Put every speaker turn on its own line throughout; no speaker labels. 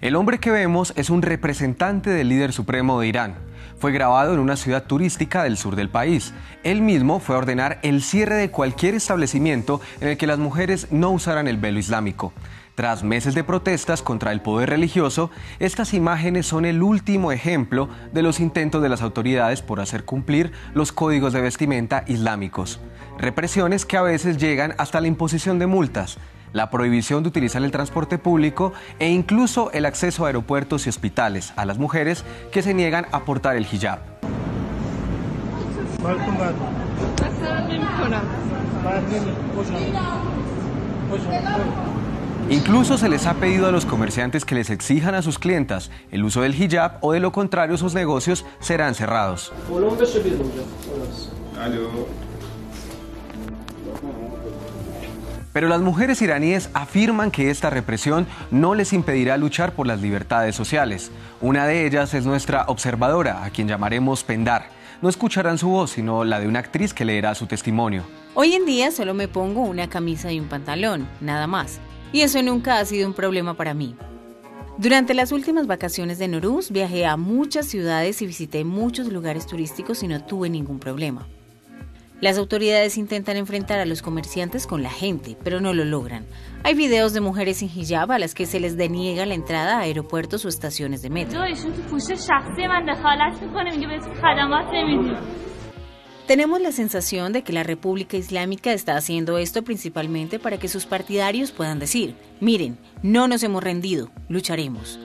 El hombre que vemos es un representante del líder supremo de Irán. Fue grabado en una ciudad turística del sur del país. Él mismo fue a ordenar el cierre de cualquier establecimiento en el que las mujeres no usaran el velo islámico. Tras meses de protestas contra el poder religioso, estas imágenes son el último ejemplo de los intentos de las autoridades por hacer cumplir los códigos de vestimenta islámicos. Represiones que a veces llegan hasta la imposición de multas la prohibición de utilizar el transporte público e incluso el acceso a aeropuertos y hospitales a las mujeres que se niegan a portar el hijab. Incluso se les ha pedido a los comerciantes que les exijan a sus clientas el uso del hijab o de lo contrario sus negocios serán cerrados. Pero las mujeres iraníes afirman que esta represión no les impedirá luchar por las libertades sociales. Una de ellas es nuestra observadora, a quien llamaremos Pendar. No escucharán su voz, sino la de una actriz que leerá su testimonio.
Hoy en día solo me pongo una camisa y un pantalón, nada más. Y eso nunca ha sido un problema para mí. Durante las últimas vacaciones de Noruz viajé a muchas ciudades y visité muchos lugares turísticos y no tuve ningún problema. Las autoridades intentan enfrentar a los comerciantes con la gente, pero no lo logran. Hay videos de mujeres sin hijab a las que se les deniega la entrada a aeropuertos o estaciones de metro. Tenemos la sensación de que la República Islámica está haciendo esto principalmente para que sus partidarios puedan decir, miren, no nos hemos rendido, lucharemos.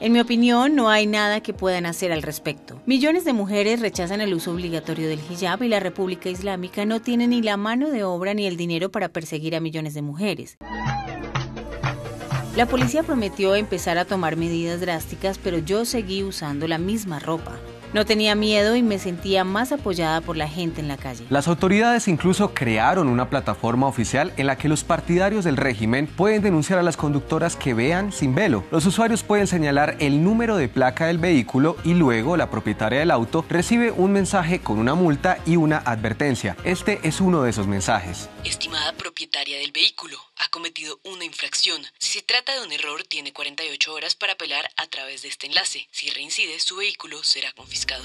En mi opinión, no hay nada que puedan hacer al respecto. Millones de mujeres rechazan el uso obligatorio del hijab y la República Islámica no tiene ni la mano de obra ni el dinero para perseguir a millones de mujeres. La policía prometió empezar a tomar medidas drásticas, pero yo seguí usando la misma ropa. No tenía miedo y me sentía más apoyada por la gente en la calle.
Las autoridades incluso crearon una plataforma oficial en la que los partidarios del régimen pueden denunciar a las conductoras que vean sin velo. Los usuarios pueden señalar el número de placa del vehículo y luego la propietaria del auto recibe un mensaje con una multa y una advertencia. Este es uno de esos mensajes.
Estimada propietaria del vehículo, ha cometido una infracción. Si se trata de un error, tiene 48 horas para apelar a través de este enlace. Si reincide, su vehículo será confiscado.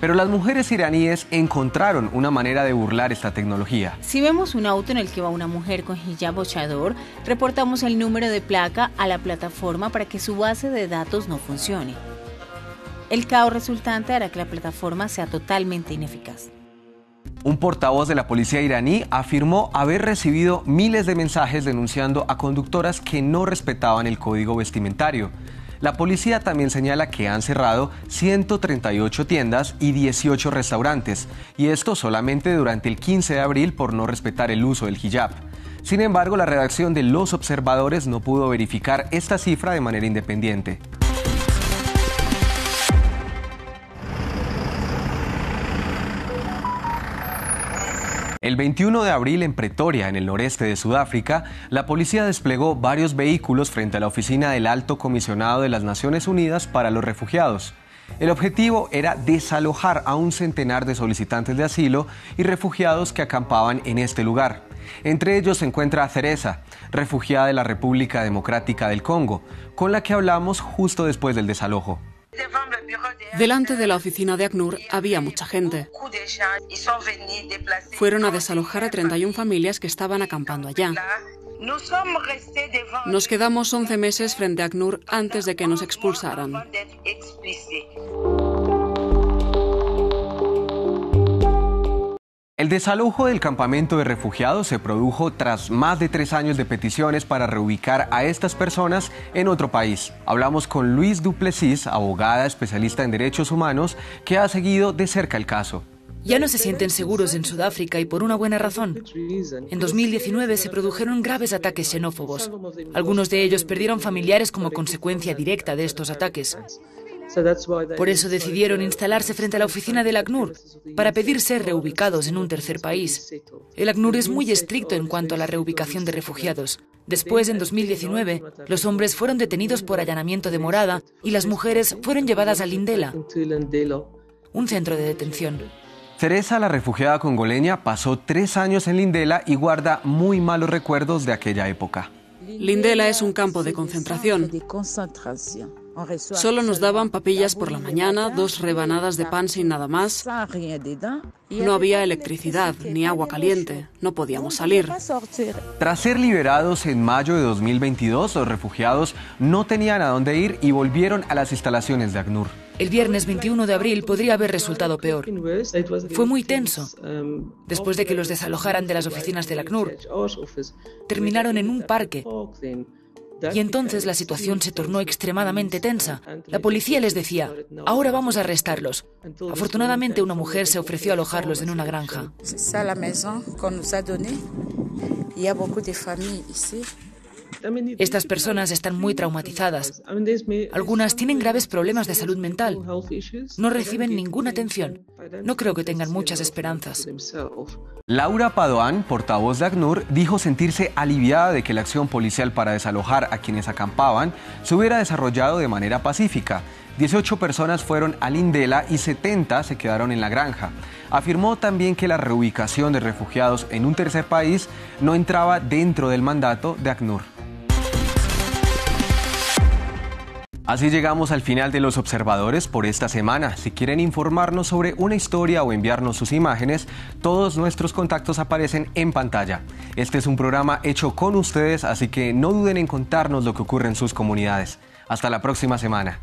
Pero las mujeres iraníes encontraron una manera de burlar esta tecnología.
Si vemos un auto en el que va una mujer con hijab o chador, reportamos el número de placa a la plataforma para que su base de datos no funcione. El caos resultante hará que la plataforma sea totalmente ineficaz.
Un portavoz de la policía iraní afirmó haber recibido miles de mensajes denunciando a conductoras que no respetaban el código vestimentario. La policía también señala que han cerrado 138 tiendas y 18 restaurantes, y esto solamente durante el 15 de abril por no respetar el uso del hijab. Sin embargo, la redacción de Los Observadores no pudo verificar esta cifra de manera independiente. El 21 de abril en Pretoria, en el noreste de Sudáfrica, la policía desplegó varios vehículos frente a la oficina del Alto Comisionado de las Naciones Unidas para los Refugiados. El objetivo era desalojar a un centenar de solicitantes de asilo y refugiados que acampaban en este lugar. Entre ellos se encuentra Cereza, refugiada de la República Democrática del Congo, con la que hablamos justo después del desalojo.
Delante de la oficina de ACNUR había mucha gente. Fueron a desalojar a 31 familias que estaban acampando allá. Nos quedamos 11 meses frente a ACNUR antes de que nos expulsaran.
El desalojo del campamento de refugiados se produjo tras más de tres años de peticiones para reubicar a estas personas en otro país. Hablamos con Luis Duplessis, abogada especialista en derechos humanos, que ha seguido de cerca el caso.
Ya no se sienten seguros en Sudáfrica y por una buena razón. En 2019 se produjeron graves ataques xenófobos. Algunos de ellos perdieron familiares como consecuencia directa de estos ataques. Por eso decidieron instalarse frente a la oficina del ACNUR para pedir ser reubicados en un tercer país. El ACNUR es muy estricto en cuanto a la reubicación de refugiados. Después, en 2019, los hombres fueron detenidos por allanamiento de morada y las mujeres fueron llevadas a Lindela, un centro de detención.
Teresa, la refugiada congoleña, pasó tres años en Lindela y guarda muy malos recuerdos de aquella época.
Lindela es un campo de concentración. Solo nos daban papillas por la mañana, dos rebanadas de pan sin nada más. No había electricidad ni agua caliente. No podíamos salir.
Tras ser liberados en mayo de 2022, los refugiados no tenían a dónde ir y volvieron a las instalaciones de ACNUR.
El viernes 21 de abril podría haber resultado peor. Fue muy tenso. Después de que los desalojaran de las oficinas del ACNUR, terminaron en un parque y entonces la situación se tornó extremadamente tensa. La policía les decía, ahora vamos a arrestarlos. Afortunadamente una mujer se ofreció a alojarlos en una granja. Estas personas están muy traumatizadas. Algunas tienen graves problemas de salud mental. No reciben ninguna atención. No creo que tengan muchas esperanzas.
Laura Padoan, portavoz de ACNUR, dijo sentirse aliviada de que la acción policial para desalojar a quienes acampaban se hubiera desarrollado de manera pacífica. 18 personas fueron a Lindela y 70 se quedaron en la granja. Afirmó también que la reubicación de refugiados en un tercer país no entraba dentro del mandato de ACNUR. Así llegamos al final de los observadores por esta semana. Si quieren informarnos sobre una historia o enviarnos sus imágenes, todos nuestros contactos aparecen en pantalla. Este es un programa hecho con ustedes, así que no duden en contarnos lo que ocurre en sus comunidades. Hasta la próxima semana.